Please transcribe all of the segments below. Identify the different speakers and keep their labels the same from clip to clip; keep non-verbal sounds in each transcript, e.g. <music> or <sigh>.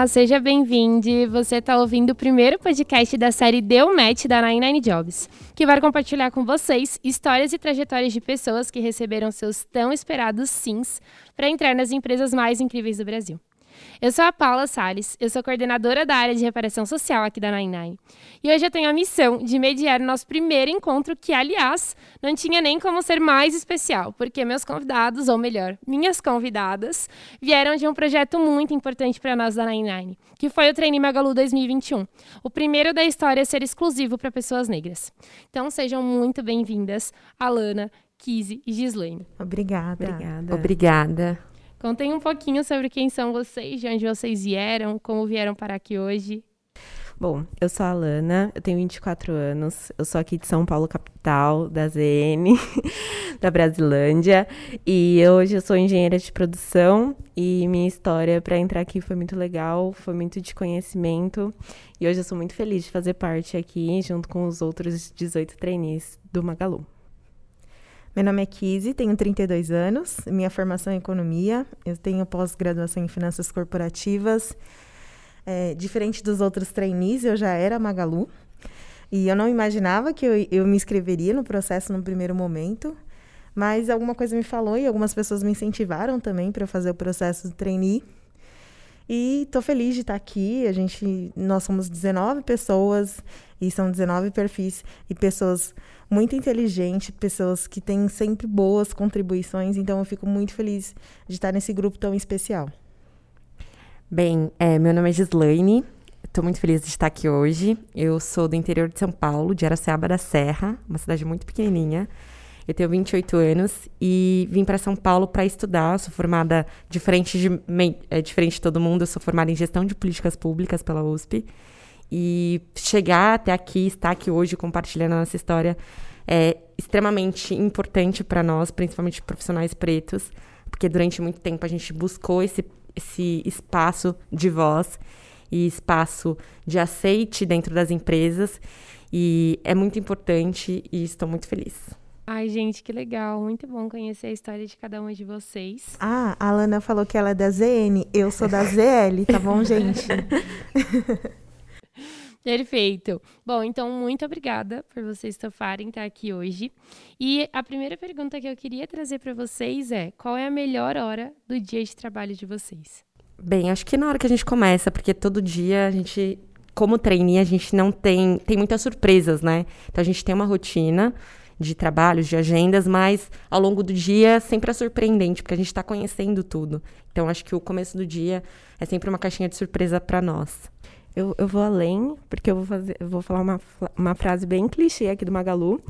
Speaker 1: Olá, seja bem-vindo. Você está ouvindo o primeiro podcast da série Deu Match da 99 Jobs, que vai compartilhar com vocês histórias e trajetórias de pessoas que receberam seus tão esperados sims para entrar nas empresas mais incríveis do Brasil. Eu sou a Paula Sales, eu sou coordenadora da área de reparação social aqui da Nine E hoje eu tenho a missão de mediar o nosso primeiro encontro, que, aliás, não tinha nem como ser mais especial, porque meus convidados, ou melhor, minhas convidadas, vieram de um projeto muito importante para nós da Nine que foi o Trainee Magalu 2021, o primeiro da história a ser exclusivo para pessoas negras. Então sejam muito bem-vindas, Alana, Kizzy e Gislaine.
Speaker 2: Obrigada.
Speaker 3: Obrigada. Obrigada.
Speaker 1: Contem um pouquinho sobre quem são vocês, de onde vocês vieram, como vieram parar aqui hoje.
Speaker 3: Bom, eu sou a Alana, eu tenho 24 anos, eu sou aqui de São Paulo, capital, da ZN, <laughs> da Brasilândia, e hoje eu sou engenheira de produção e minha história para entrar aqui foi muito legal, foi muito de conhecimento, e hoje eu sou muito feliz de fazer parte aqui junto com os outros 18 trainees do Magalu.
Speaker 2: Meu nome é Kizzy, tenho 32 anos, minha formação é economia, eu tenho pós-graduação em finanças corporativas. É, diferente dos outros trainees, eu já era Magalu. E eu não imaginava que eu, eu me inscreveria no processo no primeiro momento, mas alguma coisa me falou e algumas pessoas me incentivaram também para fazer o processo de trainee. E estou feliz de estar aqui. A gente, nós somos 19 pessoas e são 19 perfis e pessoas muito inteligente, pessoas que têm sempre boas contribuições. Então, eu fico muito feliz de estar nesse grupo tão especial.
Speaker 3: Bem, é, meu nome é Gislaine. Estou muito feliz de estar aqui hoje. Eu sou do interior de São Paulo, de Araçaba da Serra, uma cidade muito pequenininha. Eu tenho 28 anos e vim para São Paulo para estudar. Sou formada diferente de, é, diferente de todo mundo. Eu sou formada em gestão de políticas públicas pela USP. E chegar até aqui, estar aqui hoje compartilhando a nossa história é extremamente importante para nós, principalmente profissionais pretos, porque durante muito tempo a gente buscou esse, esse espaço de voz e espaço de aceite dentro das empresas. E é muito importante e estou muito feliz.
Speaker 1: Ai, gente, que legal. Muito bom conhecer a história de cada uma de vocês.
Speaker 2: Ah, a Alana falou que ela é da ZN. Eu sou da ZL, tá bom, <laughs> gente? <laughs>
Speaker 1: Perfeito. Bom, então, muito obrigada por vocês toparem estar aqui hoje. E a primeira pergunta que eu queria trazer para vocês é: qual é a melhor hora do dia de trabalho de vocês?
Speaker 3: Bem, acho que na hora que a gente começa, porque todo dia a gente, como trainee, a gente não tem. Tem muitas surpresas, né? Então a gente tem uma rotina de trabalhos, de agendas, mas ao longo do dia sempre é surpreendente, porque a gente está conhecendo tudo. Então acho que o começo do dia é sempre uma caixinha de surpresa para nós.
Speaker 4: Eu, eu vou além, porque eu vou, fazer, eu vou falar uma, uma frase bem clichê aqui do Magalu,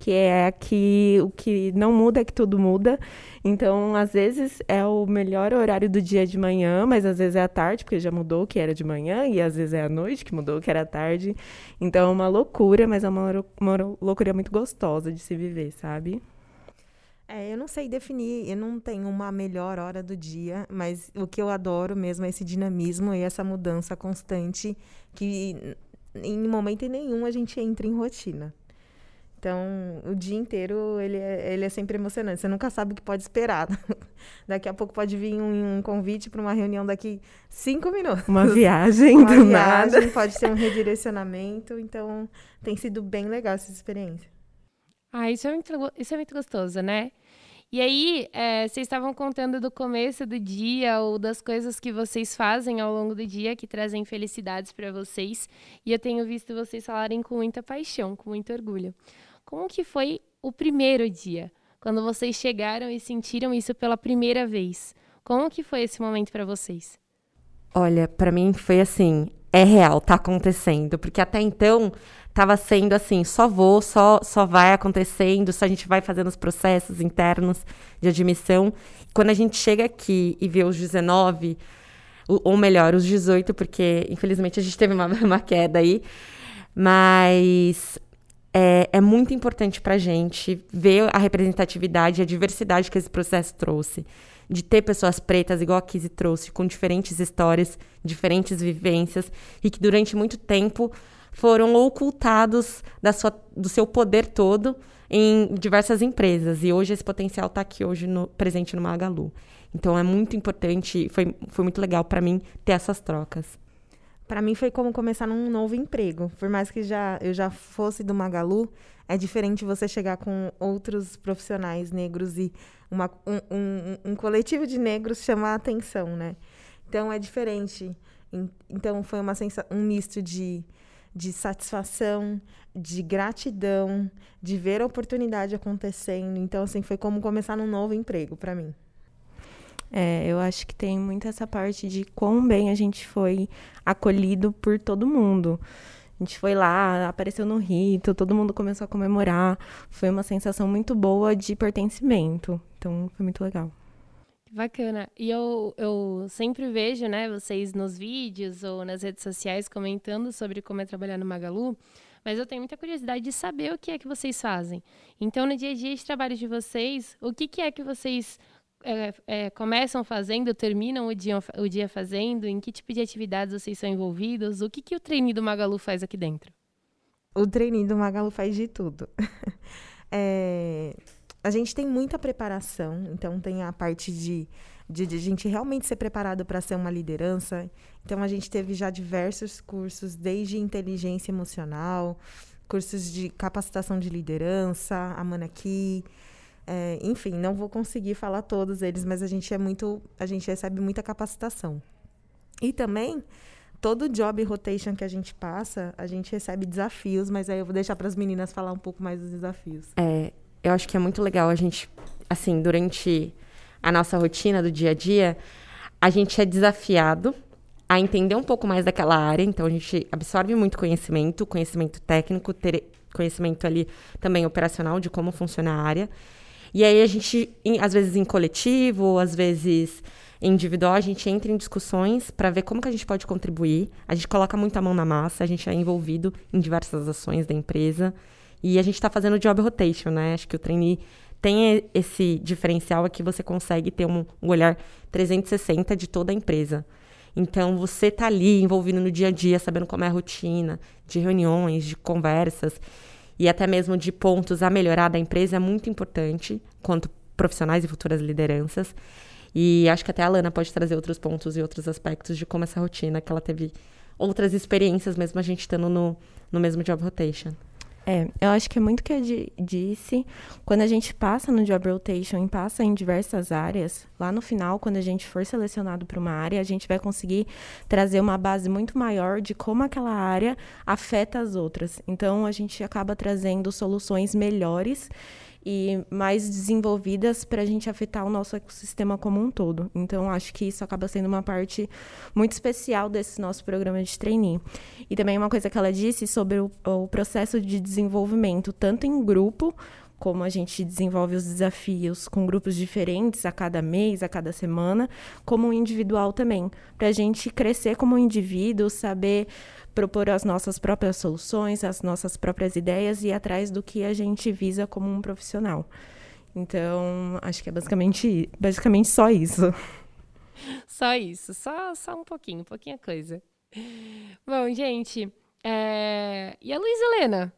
Speaker 4: que é que o que não muda é que tudo muda. Então, às vezes é o melhor horário do dia de manhã, mas às vezes é à tarde, porque já mudou o que era de manhã, e às vezes é à noite que mudou o que era à tarde. Então, é uma loucura, mas é uma, uma loucura muito gostosa de se viver, sabe?
Speaker 2: É, eu não sei definir, eu não tenho uma melhor hora do dia, mas o que eu adoro mesmo é esse dinamismo e essa mudança constante que em momento nenhum a gente entra em rotina. Então, o dia inteiro ele é, ele é sempre emocionante. Você nunca sabe o que pode esperar. <laughs> daqui a pouco pode vir um, um convite para uma reunião daqui cinco minutos.
Speaker 4: Uma <laughs> viagem uma do viagem, nada.
Speaker 2: Pode ser um redirecionamento. Então, tem sido bem legal essa experiência.
Speaker 1: Ah, isso é muito, isso é muito gostoso, né? E aí, é, vocês estavam contando do começo do dia ou das coisas que vocês fazem ao longo do dia que trazem felicidades para vocês. E eu tenho visto vocês falarem com muita paixão, com muito orgulho. Como que foi o primeiro dia? Quando vocês chegaram e sentiram isso pela primeira vez? Como que foi esse momento para vocês?
Speaker 3: Olha, para mim foi assim, é real, tá acontecendo, porque até então estava sendo assim, só vou, só, só vai acontecendo, só a gente vai fazendo os processos internos de admissão. Quando a gente chega aqui e vê os 19, ou melhor, os 18, porque infelizmente a gente teve uma, <laughs> uma queda aí, mas é, é muito importante para a gente ver a representatividade e a diversidade que esse processo trouxe. De ter pessoas pretas, igual a Kizzy trouxe, com diferentes histórias, diferentes vivências, e que durante muito tempo foram ocultados da sua, do seu poder todo em diversas empresas. E hoje esse potencial está aqui hoje no, presente no Magalu. Então é muito importante, foi, foi muito legal para mim ter essas trocas.
Speaker 2: Para mim foi como começar num novo emprego. Por mais que já eu já fosse do Magalu, é diferente você chegar com outros profissionais negros e uma, um, um, um coletivo de negros chamar a atenção, né? Então é diferente. Então foi uma sensa um misto de, de satisfação, de gratidão, de ver a oportunidade acontecendo. Então assim foi como começar num novo emprego para mim.
Speaker 4: É, eu acho que tem muito essa parte de quão bem a gente foi acolhido por todo mundo. A gente foi lá, apareceu no rito, todo mundo começou a comemorar. Foi uma sensação muito boa de pertencimento. Então, foi muito legal.
Speaker 1: Bacana. E eu, eu sempre vejo, né, vocês nos vídeos ou nas redes sociais comentando sobre como é trabalhar no Magalu, mas eu tenho muita curiosidade de saber o que é que vocês fazem. Então, no dia a dia de trabalho de vocês, o que, que é que vocês é, é, começam fazendo, terminam o dia, o dia fazendo? Em que tipo de atividades vocês são envolvidos? O que, que o treine do Magalu faz aqui dentro?
Speaker 2: O treine do Magalu faz de tudo. <laughs> é, a gente tem muita preparação, então tem a parte de, de, de a gente realmente ser preparado para ser uma liderança. Então a gente teve já diversos cursos, desde inteligência emocional, cursos de capacitação de liderança, a Manaqui. É, enfim, não vou conseguir falar todos eles, mas a gente é muito, a gente recebe muita capacitação. E também todo job rotation que a gente passa, a gente recebe desafios, mas aí eu vou deixar para as meninas falar um pouco mais dos desafios.
Speaker 3: É, eu acho que é muito legal a gente, assim, durante a nossa rotina do dia a dia, a gente é desafiado a entender um pouco mais daquela área, então a gente absorve muito conhecimento, conhecimento técnico, ter conhecimento ali também operacional de como funciona a área. E aí a gente, às vezes em coletivo, às vezes individual, a gente entra em discussões para ver como que a gente pode contribuir. A gente coloca muita mão na massa, a gente é envolvido em diversas ações da empresa. E a gente está fazendo job rotation, né? Acho que o trainee tem esse diferencial aqui, você consegue ter um, um olhar 360 de toda a empresa. Então, você está ali envolvido no dia a dia, sabendo como é a rotina, de reuniões, de conversas e até mesmo de pontos a melhorar da empresa é muito importante, quanto profissionais e futuras lideranças. E acho que até a Lana pode trazer outros pontos e outros aspectos de como essa rotina, que ela teve outras experiências, mesmo a gente estando no, no mesmo job rotation.
Speaker 4: É, eu acho que é muito o que eu disse. Quando a gente passa no job rotation e passa em diversas áreas, lá no final, quando a gente for selecionado para uma área, a gente vai conseguir trazer uma base muito maior de como aquela área afeta as outras. Então, a gente acaba trazendo soluções melhores e mais desenvolvidas para a gente afetar o nosso ecossistema como um todo. Então, acho que isso acaba sendo uma parte muito especial desse nosso programa de trainee. E também uma coisa que ela disse sobre o, o processo de desenvolvimento, tanto em grupo como a gente desenvolve os desafios com grupos diferentes a cada mês, a cada semana, como individual também, para a gente crescer como indivíduo, saber propor as nossas próprias soluções, as nossas próprias ideias e ir atrás do que a gente visa como um profissional. Então, acho que é basicamente, basicamente só isso. <laughs>
Speaker 1: Só isso, só, só um pouquinho, pouquinha coisa. Bom, gente, é... e a Luísa Helena?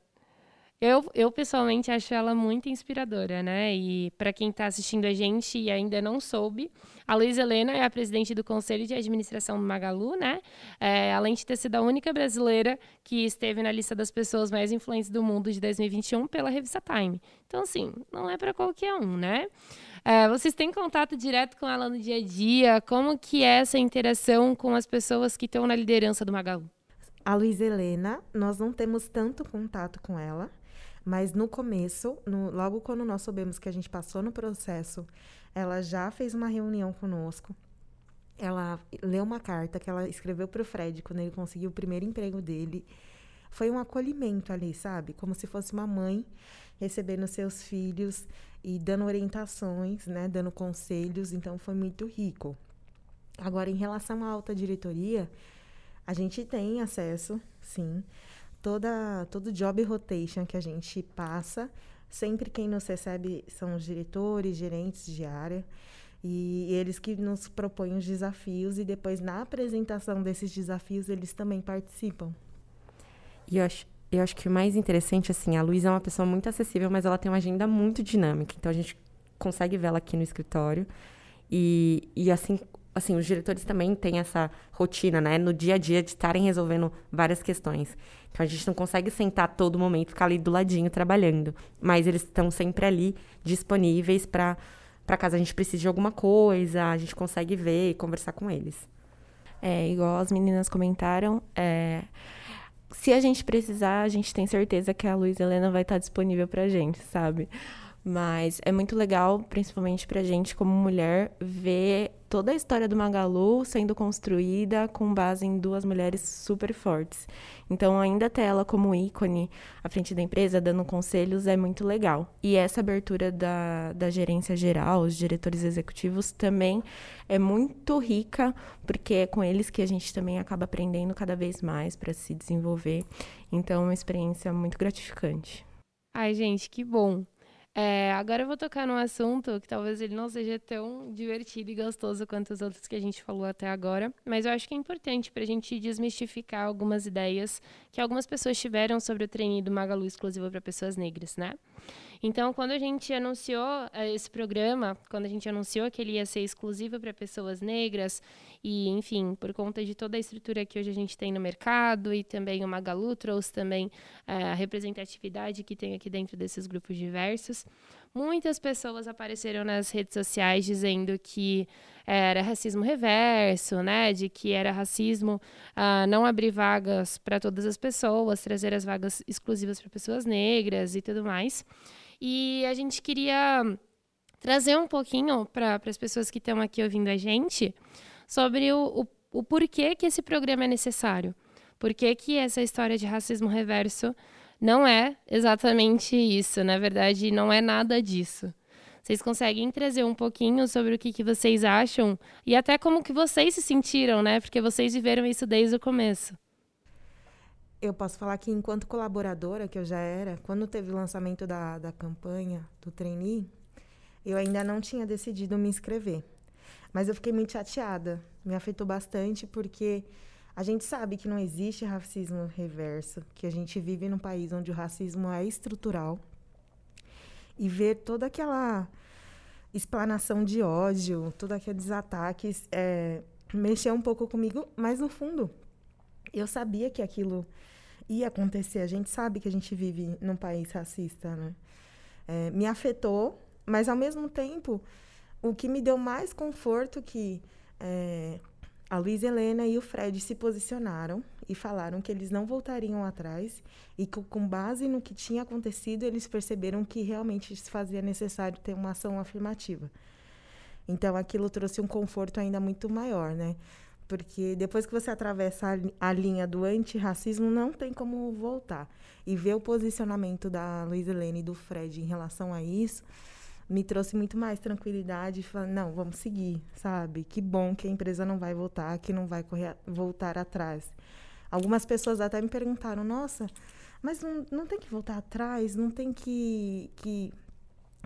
Speaker 1: Eu, eu pessoalmente acho ela muito inspiradora, né? E para quem está assistindo a gente e ainda não soube, a Luísa Helena é a presidente do Conselho de Administração do Magalu, né? É, além de ter sido a única brasileira que esteve na lista das pessoas mais influentes do mundo de 2021 pela revista Time. Então, assim, não é para qualquer um, né? É, vocês têm contato direto com ela no dia a dia? Como que é essa interação com as pessoas que estão na liderança do Magalu?
Speaker 2: A Luísa Helena, nós não temos tanto contato com ela, mas no começo, no, logo quando nós soubemos que a gente passou no processo, ela já fez uma reunião conosco. Ela leu uma carta que ela escreveu para o Fred quando ele conseguiu o primeiro emprego dele. Foi um acolhimento ali, sabe? Como se fosse uma mãe recebendo seus filhos e dando orientações, né? Dando conselhos. Então, foi muito rico. Agora, em relação à alta diretoria, a gente tem acesso, sim toda todo job rotation que a gente passa, sempre quem nos recebe são os diretores, gerentes de área. E eles que nos propõem os desafios e depois na apresentação desses desafios eles também participam.
Speaker 3: E eu acho, eu acho que o mais interessante, assim, a Luísa é uma pessoa muito acessível, mas ela tem uma agenda muito dinâmica. Então a gente consegue vê-la aqui no escritório. E, e assim, assim, os diretores também têm essa rotina, né? No dia a dia de estarem resolvendo várias questões. Então a gente não consegue sentar todo momento, ficar ali do ladinho trabalhando. Mas eles estão sempre ali disponíveis para para caso a gente precise de alguma coisa, a gente consegue ver e conversar com eles.
Speaker 4: É, igual as meninas comentaram, é, se a gente precisar, a gente tem certeza que a Luiz Helena vai estar disponível para a gente, sabe? Mas é muito legal, principalmente para a gente como mulher, ver toda a história do Magalu sendo construída com base em duas mulheres super fortes. Então, ainda ter ela como ícone à frente da empresa, dando conselhos, é muito legal. E essa abertura da, da gerência geral, os diretores executivos, também é muito rica, porque é com eles que a gente também acaba aprendendo cada vez mais para se desenvolver. Então, é uma experiência muito gratificante.
Speaker 1: Ai, gente, que bom. É, agora eu vou tocar num assunto que talvez ele não seja tão divertido e gostoso quanto os outros que a gente falou até agora, mas eu acho que é importante para a gente desmistificar algumas ideias que algumas pessoas tiveram sobre o treino do Magalu exclusivo para pessoas negras, né? Então, quando a gente anunciou uh, esse programa, quando a gente anunciou que ele ia ser exclusivo para pessoas negras, e, enfim, por conta de toda a estrutura que hoje a gente tem no mercado, e também o Magalu trouxe também uh, a representatividade que tem aqui dentro desses grupos diversos, muitas pessoas apareceram nas redes sociais dizendo que era racismo reverso, né? De que era racismo uh, não abrir vagas para todas as pessoas, trazer as vagas exclusivas para pessoas negras e tudo mais. E a gente queria trazer um pouquinho para as pessoas que estão aqui ouvindo a gente sobre o, o, o, porquê que esse programa é necessário. Por que, que essa história de racismo reverso não é exatamente isso. Na verdade, não é nada disso. Vocês conseguem trazer um pouquinho sobre o que, que vocês acham e até como que vocês se sentiram, né? Porque vocês viveram isso desde o começo.
Speaker 2: Eu posso falar que, enquanto colaboradora, que eu já era, quando teve o lançamento da, da campanha do trainee, eu ainda não tinha decidido me inscrever. Mas eu fiquei muito chateada. Me afetou bastante, porque a gente sabe que não existe racismo reverso, que a gente vive num país onde o racismo é estrutural. E ver toda aquela explanação de ódio, todos aqueles ataques, é, mexeu um pouco comigo, mas no fundo, eu sabia que aquilo ia acontecer. A gente sabe que a gente vive num país racista, né? É, me afetou, mas ao mesmo tempo, o que me deu mais conforto que é, a Luiz Helena e o Fred se posicionaram e falaram que eles não voltariam atrás e que, com base no que tinha acontecido, eles perceberam que realmente se fazia necessário ter uma ação afirmativa. Então, aquilo trouxe um conforto ainda muito maior, né? Porque depois que você atravessa a, linha do antirracismo, não tem como voltar. E ver o posicionamento da Luiz Helena e do Fred em relação a isso me trouxe muito mais tranquilidade. Falar, não, vamos seguir, sabe? Que bom que a empresa não vai voltar, que não vai correr, voltar atrás. Algumas pessoas até me perguntaram, nossa, mas não, não tem que voltar atrás, não tem que, que,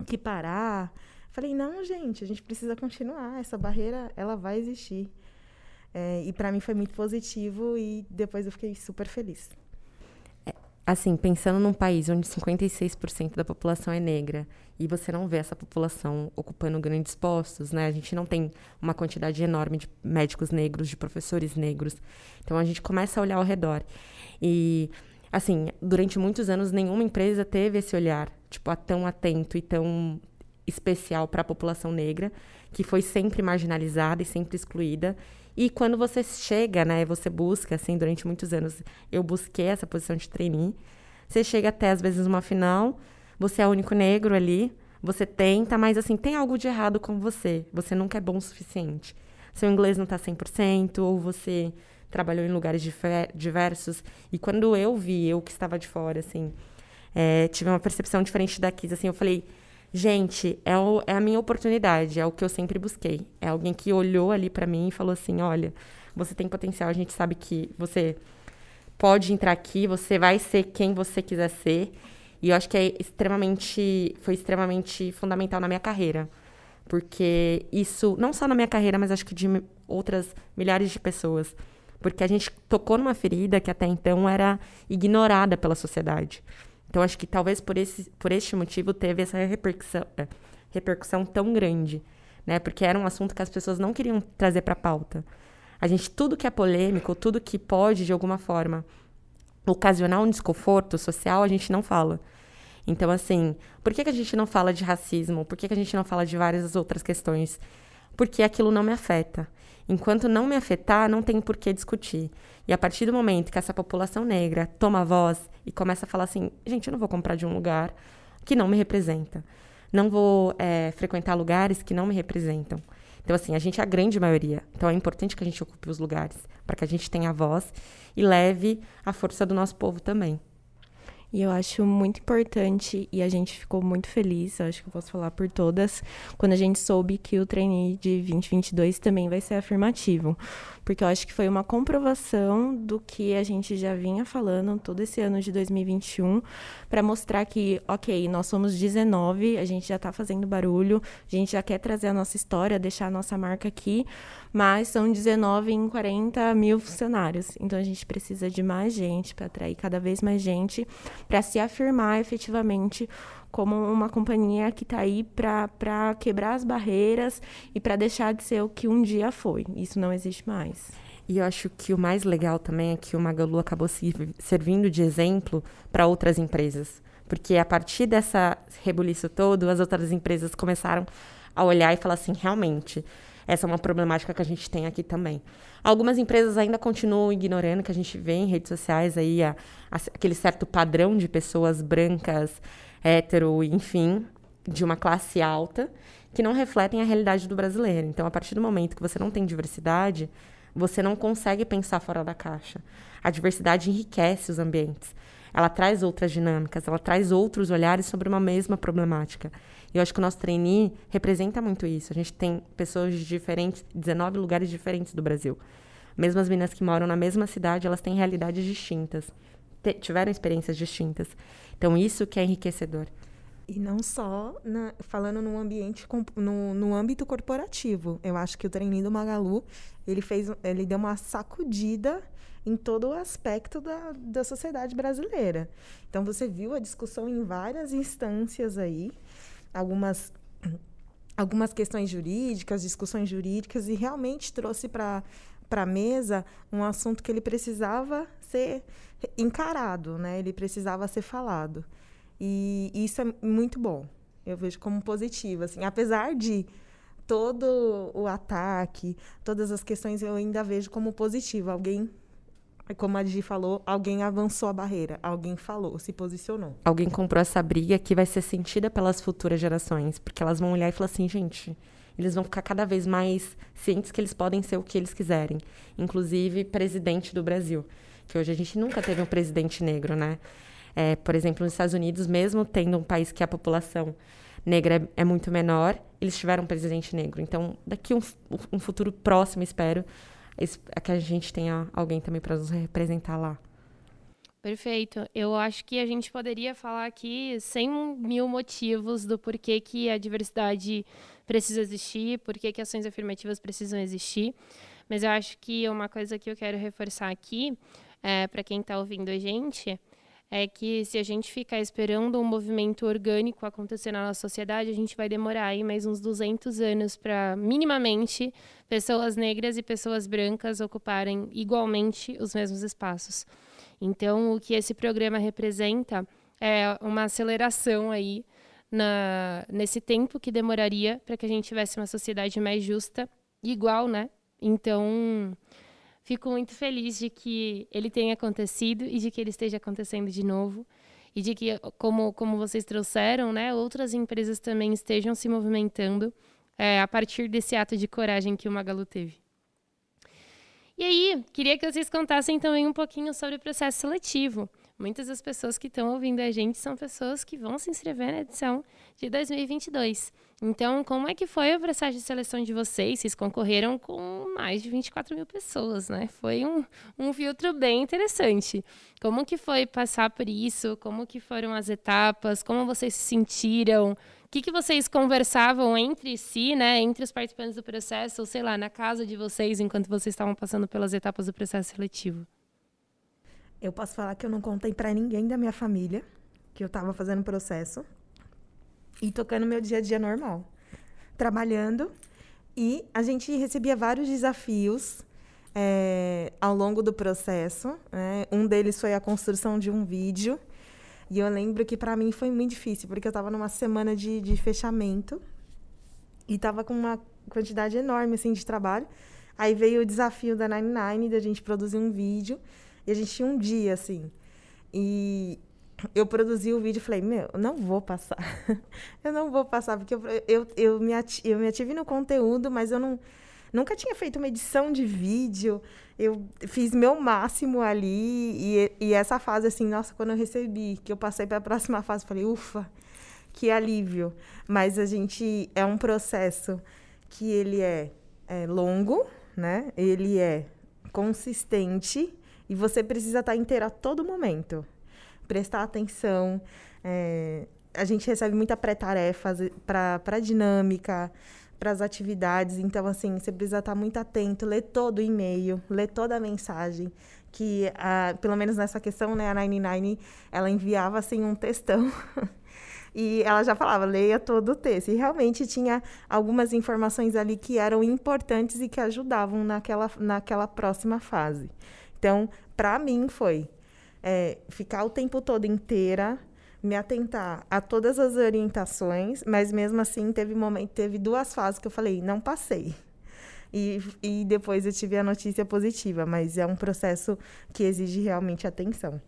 Speaker 2: que parar. Falei, não, gente, a gente precisa continuar. Essa barreira, ela vai existir. É, e para mim foi muito positivo e depois eu fiquei super feliz.
Speaker 3: É, assim, pensando num país onde 56% da população é negra e você não vê essa população ocupando grandes postos, né? A gente não tem uma quantidade enorme de médicos negros, de professores negros. Então a gente começa a olhar ao redor. E assim, durante muitos anos nenhuma empresa teve esse olhar, tipo, tão atento e tão especial para a população negra, que foi sempre marginalizada e sempre excluída. E quando você chega, né, você busca, assim, durante muitos anos, eu busquei essa posição de trainee. Você chega até, às vezes, uma final, você é o único negro ali, você tenta, mas, assim, tem algo de errado com você. Você nunca é bom o suficiente. Seu inglês não está 100%, ou você trabalhou em lugares diversos. E quando eu vi, eu que estava de fora, assim, é, tive uma percepção diferente da assim, eu falei Gente, é, o, é a minha oportunidade, é o que eu sempre busquei. É alguém que olhou ali para mim e falou assim: olha, você tem potencial, a gente sabe que você pode entrar aqui, você vai ser quem você quiser ser. E eu acho que é extremamente, foi extremamente fundamental na minha carreira. Porque isso, não só na minha carreira, mas acho que de outras milhares de pessoas. Porque a gente tocou numa ferida que até então era ignorada pela sociedade. Então, acho que talvez por, esse, por este motivo teve essa repercussão, é, repercussão tão grande. né? Porque era um assunto que as pessoas não queriam trazer para a pauta. A gente, tudo que é polêmico, tudo que pode, de alguma forma, ocasionar um desconforto social, a gente não fala. Então, assim, por que, que a gente não fala de racismo? Por que, que a gente não fala de várias outras questões? Porque aquilo não me afeta. Enquanto não me afetar, não tem por que discutir. E a partir do momento que essa população negra toma voz e começa a falar assim: gente, eu não vou comprar de um lugar que não me representa. Não vou é, frequentar lugares que não me representam. Então, assim, a gente é a grande maioria. Então, é importante que a gente ocupe os lugares para que a gente tenha voz e leve a força do nosso povo também.
Speaker 4: E eu acho muito importante, e a gente ficou muito feliz, acho que eu posso falar por todas, quando a gente soube que o trainee de 2022 também vai ser afirmativo. Porque eu acho que foi uma comprovação do que a gente já vinha falando todo esse ano de 2021, para mostrar que, ok, nós somos 19, a gente já está fazendo barulho, a gente já quer trazer a nossa história, deixar a nossa marca aqui, mas são 19 em 40 mil funcionários. Então a gente precisa de mais gente para atrair cada vez mais gente para se afirmar efetivamente como uma companhia que está aí para quebrar as barreiras e para deixar de ser o que um dia foi. Isso não existe mais.
Speaker 3: E eu acho que o mais legal também é que o Magalu acabou servindo de exemplo para outras empresas. Porque a partir dessa rebuliço todo, as outras empresas começaram a olhar e falar assim: realmente, essa é uma problemática que a gente tem aqui também. Algumas empresas ainda continuam ignorando que a gente vê em redes sociais aí a, a, aquele certo padrão de pessoas brancas, hétero, enfim, de uma classe alta, que não refletem a realidade do brasileiro. Então, a partir do momento que você não tem diversidade, você não consegue pensar fora da caixa. A diversidade enriquece os ambientes. Ela traz outras dinâmicas, ela traz outros olhares sobre uma mesma problemática. E eu acho que o nosso trainee representa muito isso. A gente tem pessoas de diferentes, 19 lugares diferentes do Brasil. Mesmo as meninas que moram na mesma cidade, elas têm realidades distintas, tiveram experiências distintas. Então, isso que é enriquecedor.
Speaker 2: E não só na, falando no ambiente no, no âmbito corporativo. Eu acho que o trainee do Magalu ele fez ele deu uma sacudida em todo o aspecto da, da sociedade brasileira. Então você viu a discussão em várias instâncias aí algumas algumas questões jurídicas, discussões jurídicas e realmente trouxe para a mesa um assunto que ele precisava ser encarado, né? Ele precisava ser falado. E isso é muito bom. Eu vejo como positivo, assim, apesar de todo o ataque, todas as questões, eu ainda vejo como positivo. Alguém como a Gi falou, alguém avançou a barreira, alguém falou, se posicionou.
Speaker 3: Alguém comprou essa briga que vai ser sentida pelas futuras gerações, porque elas vão olhar e falar assim, gente, eles vão ficar cada vez mais cientes que eles podem ser o que eles quiserem, inclusive presidente do Brasil, que hoje a gente nunca teve um presidente negro, né? É, por exemplo, nos Estados Unidos, mesmo tendo um país que a população negra é, é muito menor, eles tiveram um presidente negro. Então, daqui um, um futuro próximo, espero, é que a gente tenha alguém também para nos representar lá.
Speaker 1: Perfeito. Eu acho que a gente poderia falar aqui 100 mil motivos do porquê que a diversidade precisa existir, porquê que ações afirmativas precisam existir. Mas eu acho que uma coisa que eu quero reforçar aqui, é, para quem está ouvindo a gente, é que se a gente ficar esperando um movimento orgânico acontecer na nossa sociedade, a gente vai demorar aí mais uns 200 anos para, minimamente, pessoas negras e pessoas brancas ocuparem igualmente os mesmos espaços. Então, o que esse programa representa é uma aceleração aí na, nesse tempo que demoraria para que a gente tivesse uma sociedade mais justa, igual, né? Então, Fico muito feliz de que ele tenha acontecido e de que ele esteja acontecendo de novo. E de que, como, como vocês trouxeram, né, outras empresas também estejam se movimentando é, a partir desse ato de coragem que o Magalu teve. E aí, queria que vocês contassem também um pouquinho sobre o processo seletivo. Muitas das pessoas que estão ouvindo a gente são pessoas que vão se inscrever na edição de 2022. Então, como é que foi o processo de seleção de vocês? Vocês concorreram com mais de 24 mil pessoas, né? Foi um, um filtro bem interessante. Como que foi passar por isso? Como que foram as etapas? Como vocês se sentiram? O que, que vocês conversavam entre si, né? Entre os participantes do processo, ou sei lá, na casa de vocês, enquanto vocês estavam passando pelas etapas do processo seletivo?
Speaker 2: Eu posso falar que eu não contei para ninguém da minha família que eu estava fazendo processo e tocando meu dia a dia normal, trabalhando E a gente recebia vários desafios é, ao longo do processo. Né? Um deles foi a construção de um vídeo. E eu lembro que para mim foi muito difícil, porque eu estava numa semana de, de fechamento e estava com uma quantidade enorme assim, de trabalho. Aí veio o desafio da Nine Nine, da gente produzir um vídeo. E a gente tinha um dia, assim. E eu produzi o vídeo e falei, meu, não vou passar. <laughs> eu não vou passar, porque eu, eu, eu, me ati, eu me ative no conteúdo, mas eu não, nunca tinha feito uma edição de vídeo. Eu fiz meu máximo ali. E, e essa fase, assim, nossa, quando eu recebi, que eu passei para a próxima fase, falei, ufa, que alívio. Mas a gente, é um processo que ele é, é longo, né? Ele é consistente e você precisa estar inteiro a todo momento. Prestar atenção. É, a gente recebe muita pré-tarefa para a dinâmica, para as atividades. Então, assim, você precisa estar muito atento, ler todo o e-mail, ler toda a mensagem. Que, pelo menos nessa questão, né, a 99, ela enviava, assim, um textão. <laughs> E ela já falava, leia todo o texto. E realmente tinha algumas informações ali que eram importantes e que ajudavam naquela, naquela próxima fase. Então, para mim foi é, ficar o tempo todo inteira, me atentar a todas as orientações, mas mesmo assim teve momento, teve duas fases que eu falei, não passei. E, e depois eu tive a notícia positiva, mas é um processo que exige realmente atenção.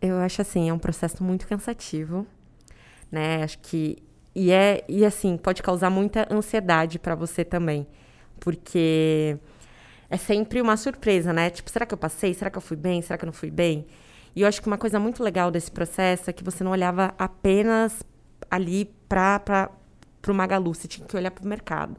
Speaker 3: Eu acho assim, é um processo muito cansativo, né? Acho que e é e assim pode causar muita ansiedade para você também, porque é sempre uma surpresa, né? Tipo, será que eu passei? Será que eu fui bem? Será que eu não fui bem? E eu acho que uma coisa muito legal desse processo é que você não olhava apenas ali para o Magalu, você tinha que olhar para o mercado.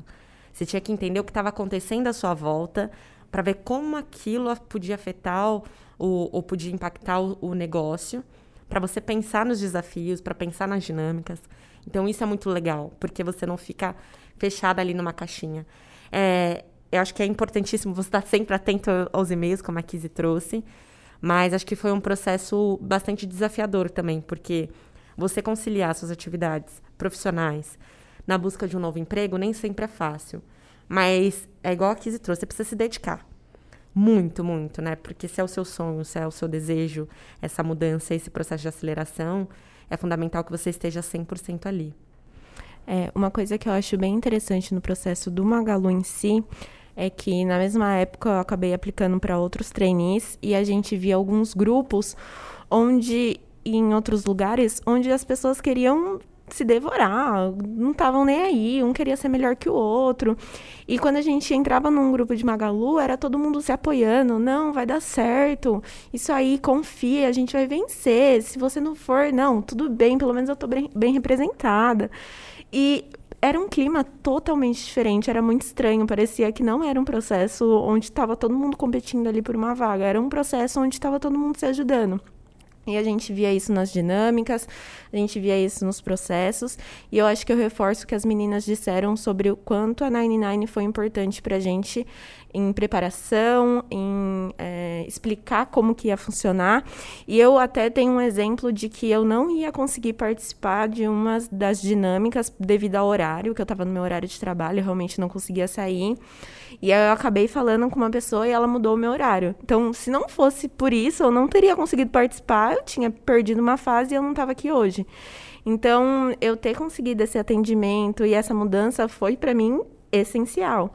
Speaker 3: Você tinha que entender o que estava acontecendo à sua volta para ver como aquilo podia afetar o, ou podia impactar o, o negócio, para você pensar nos desafios, para pensar nas dinâmicas. Então isso é muito legal, porque você não fica fechada ali numa caixinha. É, eu acho que é importantíssimo você estar sempre atento aos e-mails, como a Kizzy trouxe. Mas acho que foi um processo bastante desafiador também, porque você conciliar suas atividades profissionais na busca de um novo emprego nem sempre é fácil. Mas é igual a Kizzy trouxe, você precisa se dedicar. Muito, muito, né? Porque se é o seu sonho, se é o seu desejo, essa mudança, esse processo de aceleração, é fundamental que você esteja 100% ali.
Speaker 4: É, uma coisa que eu acho bem interessante no processo do Magalu em si é que na mesma época eu acabei aplicando para outros trainees e a gente via alguns grupos onde em outros lugares onde as pessoas queriam se devorar, não estavam nem aí, um queria ser melhor que o outro. E quando a gente entrava num grupo de Magalu, era todo mundo se apoiando, não, vai dar certo. Isso aí, confia, a gente vai vencer. Se você não for, não, tudo bem, pelo menos eu estou bem, bem representada. E era um clima totalmente diferente, era muito estranho, parecia que não era um processo onde estava todo mundo competindo ali por uma vaga, era um processo onde estava todo mundo se ajudando. E a gente via isso nas dinâmicas, a gente via isso nos processos. E eu acho que eu reforço o que as meninas disseram sobre o quanto a 99 foi importante para a gente em preparação, em é, explicar como que ia funcionar. E eu até tenho um exemplo de que eu não ia conseguir participar de uma das dinâmicas devido ao horário, que eu estava no meu horário de trabalho, eu realmente não conseguia sair. E aí eu acabei falando com uma pessoa e ela mudou o meu horário. Então, se não fosse por isso, eu não teria conseguido participar, eu tinha perdido uma fase e eu não estava aqui hoje. Então, eu ter conseguido esse atendimento e essa mudança foi para mim essencial.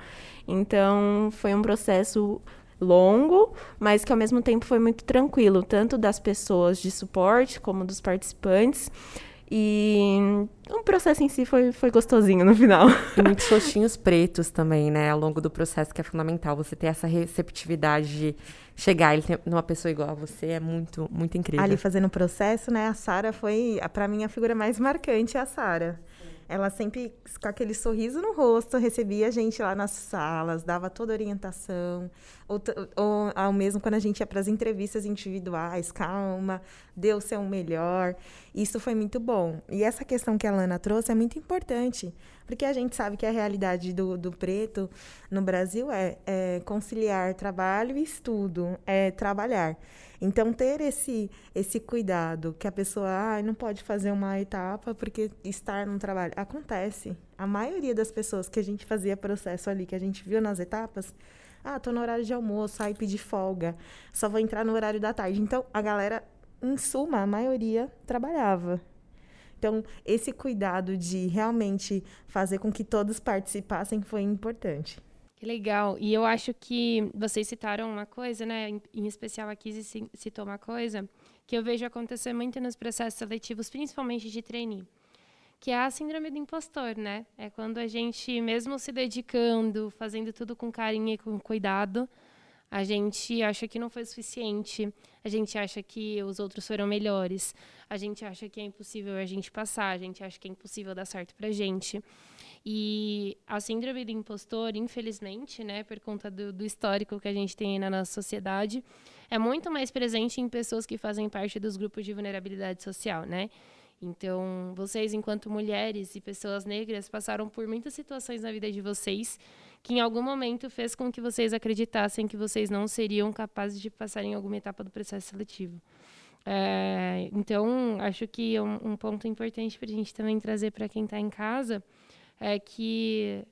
Speaker 4: Então, foi um processo longo, mas que ao mesmo tempo foi muito tranquilo, tanto das pessoas de suporte como dos participantes. E o processo em si foi, foi gostosinho no final.
Speaker 3: E muitos rostinhos pretos também, né? Ao longo do processo, que é fundamental. Você ter essa receptividade de chegar e ter numa pessoa igual a você é muito, muito incrível.
Speaker 2: Ali fazendo o processo, né? A Sara foi, para mim, a figura mais marcante é a Sara. Ela sempre, com aquele sorriso no rosto, recebia a gente lá nas salas, dava toda a orientação. Ou, ou ao mesmo quando a gente ia para as entrevistas individuais, calma, dê o seu melhor. Isso foi muito bom. E essa questão que a Lana trouxe é muito importante, porque a gente sabe que a realidade do, do preto no Brasil é, é conciliar trabalho e estudo, é trabalhar. Então, ter esse, esse cuidado, que a pessoa ah, não pode fazer uma etapa porque estar no trabalho. Acontece. a maioria das pessoas que a gente fazia processo ali, que a gente viu nas etapas, ah, tô no horário de almoço, aí pedi folga, só vou entrar no horário da tarde. Então, a galera, em suma, a maioria trabalhava. Então, esse cuidado de realmente fazer com que todos participassem foi importante.
Speaker 1: Que legal. E eu acho que vocês citaram uma coisa, né? Em especial aqui citou uma coisa que eu vejo acontecer muito nos processos seletivos, principalmente de trainee, que é a síndrome do impostor, né? É quando a gente, mesmo se dedicando, fazendo tudo com carinho e com cuidado, a gente acha que não foi suficiente, a gente acha que os outros foram melhores, a gente acha que é impossível a gente passar, a gente acha que é impossível dar certo pra gente. E a síndrome do impostor, infelizmente, né, por conta do, do histórico que a gente tem na nossa sociedade, é muito mais presente em pessoas que fazem parte dos grupos de vulnerabilidade social, né? Então, vocês, enquanto mulheres e pessoas negras, passaram por muitas situações na vida de vocês que em algum momento fez com que vocês acreditassem que vocês não seriam capazes de passar em alguma etapa do processo seletivo. É, então, acho que um, um ponto importante para a gente também trazer para quem está em casa é que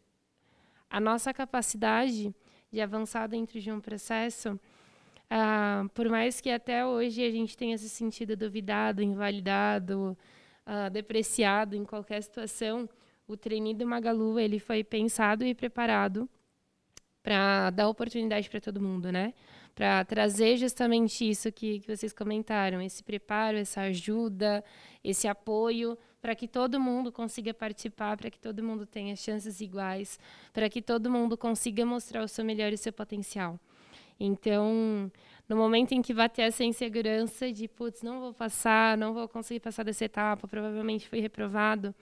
Speaker 1: a nossa capacidade de avançar dentro de um processo, ah, por mais que até hoje a gente tenha se sentido duvidado, invalidado, ah, depreciado em qualquer situação, o trainee do Magalu ele foi pensado e preparado para dar oportunidade para todo mundo, né? Para trazer justamente isso que, que vocês comentaram, esse preparo, essa ajuda, esse apoio, para que todo mundo consiga participar, para que todo mundo tenha chances iguais, para que todo mundo consiga mostrar o seu melhor e o seu potencial. Então, no momento em que bater essa insegurança de, putz, não vou passar, não vou conseguir passar dessa etapa, provavelmente fui reprovado,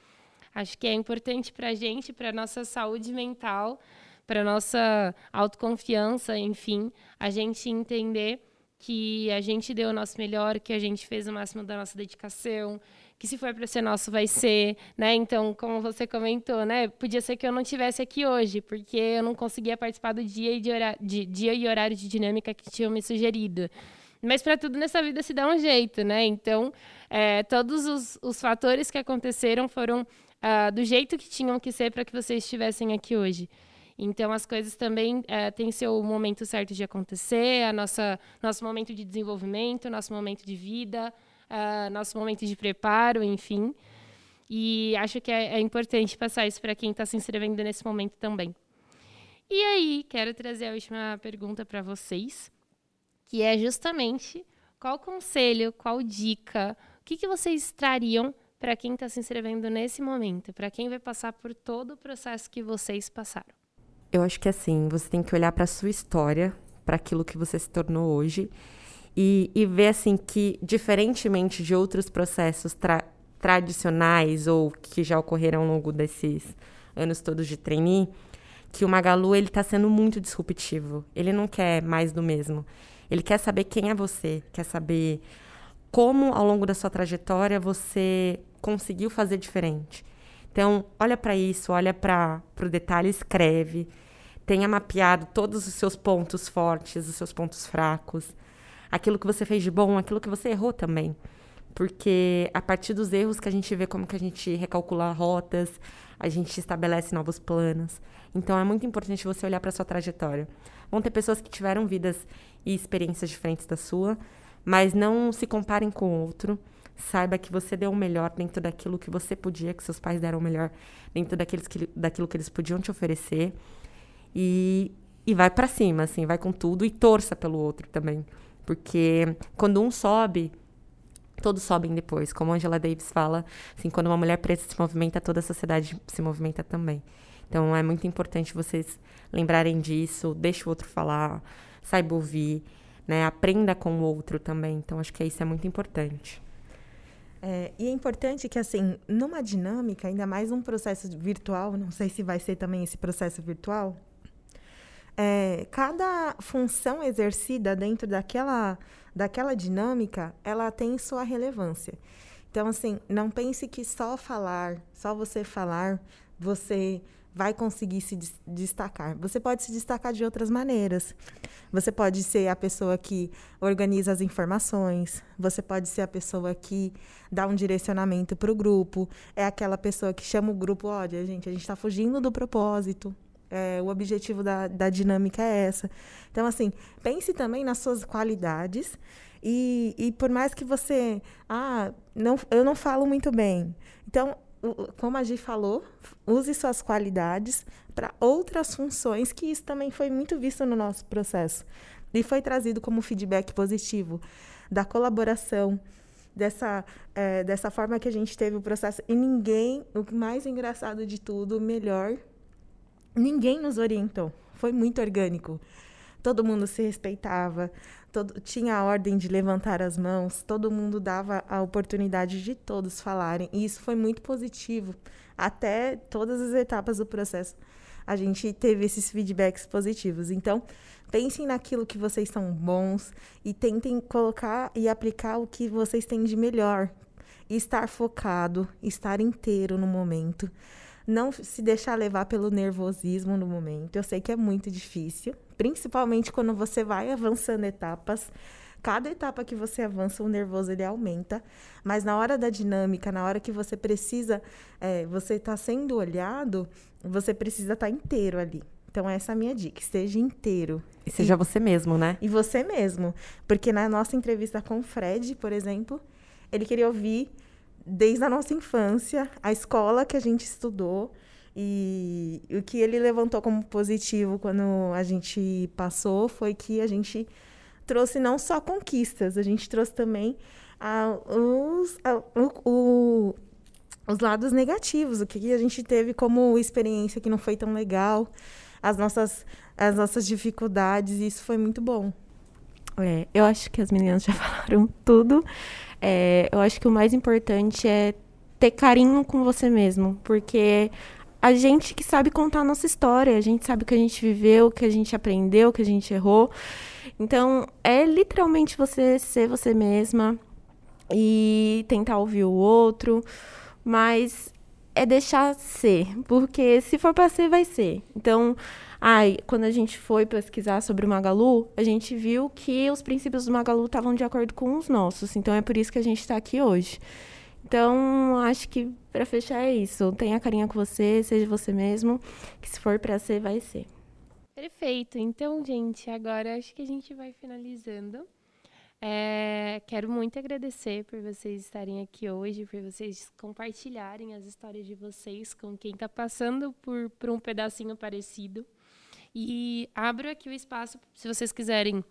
Speaker 1: acho que é importante para a gente, para a nossa saúde mental, para nossa autoconfiança, enfim, a gente entender que a gente deu o nosso melhor, que a gente fez o máximo da nossa dedicação, que se for para ser nosso vai ser, né? Então, como você comentou, né? Podia ser que eu não tivesse aqui hoje, porque eu não conseguia participar do dia e horário, de dia e horário de dinâmica que tinham me sugerido. Mas para tudo nessa vida se dá um jeito, né? Então, é, todos os, os fatores que aconteceram foram uh, do jeito que tinham que ser para que vocês estivessem aqui hoje. Então, as coisas também é, têm seu momento certo de acontecer, a nossa, nosso momento de desenvolvimento, nosso momento de vida, uh, nosso momento de preparo, enfim. E acho que é, é importante passar isso para quem está se inscrevendo nesse momento também. E aí, quero trazer a última pergunta para vocês, que é justamente qual conselho, qual dica, o que, que vocês trariam para quem está se inscrevendo nesse momento, para quem vai passar por todo o processo que vocês passaram?
Speaker 3: Eu acho que assim, você tem que olhar para a sua história, para aquilo que você se tornou hoje e, e ver assim que diferentemente de outros processos tra tradicionais ou que já ocorreram ao longo desses anos todos de trainee, que o Magalu ele está sendo muito disruptivo. Ele não quer mais do mesmo. Ele quer saber quem é você, quer saber como ao longo da sua trajetória você conseguiu fazer diferente. Então, olha para isso, olha para o detalhe, escreve tenha mapeado todos os seus pontos fortes, os seus pontos fracos, aquilo que você fez de bom, aquilo que você errou também. Porque a partir dos erros que a gente vê como que a gente recalcula rotas, a gente estabelece novos planos. Então é muito importante você olhar para sua trajetória. Vão ter pessoas que tiveram vidas e experiências diferentes da sua, mas não se comparem com o outro. Saiba que você deu o melhor dentro daquilo que você podia, que seus pais deram o melhor dentro daqueles que, daquilo que eles podiam te oferecer e, e vai para cima, assim, vai com tudo e torça pelo outro também. Porque quando um sobe, todos sobem depois. Como Angela Davis fala, assim, quando uma mulher preta se movimenta, toda a sociedade se movimenta também. Então é muito importante vocês lembrarem disso, deixe o outro falar, saiba ouvir, né? Aprenda com o outro também. Então acho que isso é muito importante.
Speaker 2: É, e é importante que, assim, numa dinâmica, ainda mais um processo virtual, não sei se vai ser também esse processo virtual, é, cada função exercida dentro daquela, daquela dinâmica, ela tem sua relevância. Então, assim, não pense que só falar, só você falar, você vai conseguir se destacar. Você pode se destacar de outras maneiras. Você pode ser a pessoa que organiza as informações, você pode ser a pessoa que dá um direcionamento para o grupo, é aquela pessoa que chama o grupo: olha, gente, a gente está fugindo do propósito. É, o objetivo da, da dinâmica é essa. Então, assim, pense também nas suas qualidades e, e por mais que você. Ah, não, eu não falo muito bem. Então, como a Gi falou, use suas qualidades para outras funções, que isso também foi muito visto no nosso processo. E foi trazido como feedback positivo da colaboração, dessa, é, dessa forma que a gente teve o processo. E ninguém, o mais engraçado de tudo, melhor, ninguém nos orientou. Foi muito orgânico. Todo mundo se respeitava, todo, tinha a ordem de levantar as mãos, todo mundo dava a oportunidade de todos falarem. E isso foi muito positivo. Até todas as etapas do processo, a gente teve esses feedbacks positivos. Então, pensem naquilo que vocês são bons e tentem colocar e aplicar o que vocês têm de melhor. Estar focado, estar inteiro no momento não se deixar levar pelo nervosismo no momento. Eu sei que é muito difícil, principalmente quando você vai avançando etapas. Cada etapa que você avança, o nervoso ele aumenta, mas na hora da dinâmica, na hora que você precisa, é, você está sendo olhado, você precisa estar tá inteiro ali. Então, essa é a minha dica: esteja inteiro.
Speaker 3: E seja e, você mesmo, né?
Speaker 2: E você mesmo. Porque na nossa entrevista com o Fred, por exemplo, ele queria ouvir desde a nossa infância, a escola que a gente estudou e o que ele levantou como positivo quando a gente passou foi que a gente trouxe não só conquistas, a gente trouxe também a, os, a, o, o, os lados negativos, o que a gente teve como experiência que não foi tão legal, as nossas, as nossas dificuldades, e isso foi muito bom.
Speaker 4: É, eu acho que as meninas já <laughs> falaram tudo. É, eu acho que o mais importante é ter carinho com você mesmo, porque a gente que sabe contar a nossa história, a gente sabe o que a gente viveu, o que a gente aprendeu, o que a gente errou. Então, é literalmente você ser você mesma e tentar ouvir o outro, mas é deixar ser, porque se for para ser, vai ser. Então, ai, quando a gente foi pesquisar sobre o Magalu, a gente viu que os princípios do Magalu estavam de acordo com os nossos. Então, é por isso que a gente está aqui hoje. Então, acho que para fechar é isso. Tenha carinha com você, seja você mesmo, que se for para ser, vai ser.
Speaker 1: Perfeito. Então, gente, agora acho que a gente vai finalizando. É, quero muito agradecer por vocês estarem aqui hoje, por vocês compartilharem as histórias de vocês com quem está passando por, por um pedacinho parecido. E abro aqui o espaço, se vocês quiserem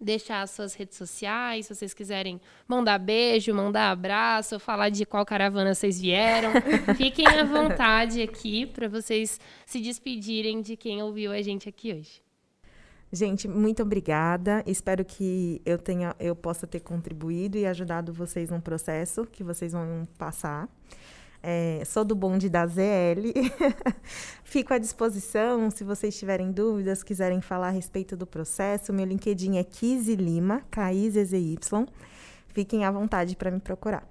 Speaker 1: deixar as suas redes sociais, se vocês quiserem mandar beijo, mandar abraço, falar de qual caravana vocês vieram. <laughs> Fiquem à vontade aqui para vocês se despedirem de quem ouviu a gente aqui hoje.
Speaker 2: Gente, muito obrigada. Espero que eu tenha, eu possa ter contribuído e ajudado vocês no processo que vocês vão passar. É, sou do bonde da ZL. <laughs> Fico à disposição se vocês tiverem dúvidas, quiserem falar a respeito do processo. Meu LinkedIn é Kizzy Lima, K-I-Z-Z-Y. Fiquem à vontade para me procurar.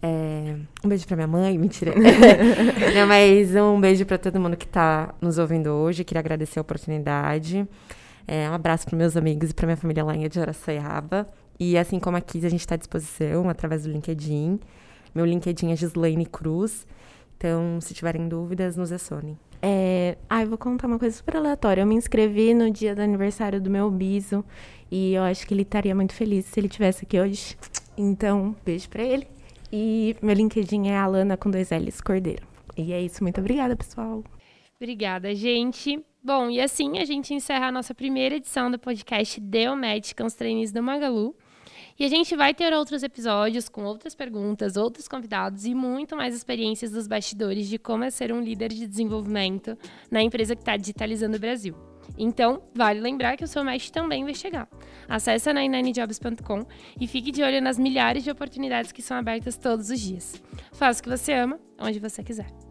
Speaker 3: É, um beijo para minha mãe, mentira. <laughs> <laughs> Não, mas um beijo para todo mundo que está nos ouvindo hoje. Queria agradecer a oportunidade. É, um abraço para meus amigos e para minha família lá em Aracaiaba. E assim como a Kiz, a gente está à disposição através do LinkedIn. Meu LinkedIn é Gislaine Cruz. Então, se tiverem dúvidas, nos acionem.
Speaker 4: É... Ah, eu vou contar uma coisa super aleatória. Eu me inscrevi no dia do aniversário do meu biso. E eu acho que ele estaria muito feliz se ele estivesse aqui hoje. Então, beijo para ele. E meu LinkedIn é Alana com dois L's Cordeiro. E é isso. Muito obrigada, pessoal.
Speaker 1: Obrigada, gente. Bom, e assim a gente encerra a nossa primeira edição do podcast Deomed com os treinos do Magalu. E a gente vai ter outros episódios com outras perguntas, outros convidados e muito mais experiências dos bastidores de como é ser um líder de desenvolvimento na empresa que está digitalizando o Brasil. Então, vale lembrar que o seu match também vai chegar. Acesse a 99jobs.com e fique de olho nas milhares de oportunidades que são abertas todos os dias. Faça o que você ama, onde você quiser.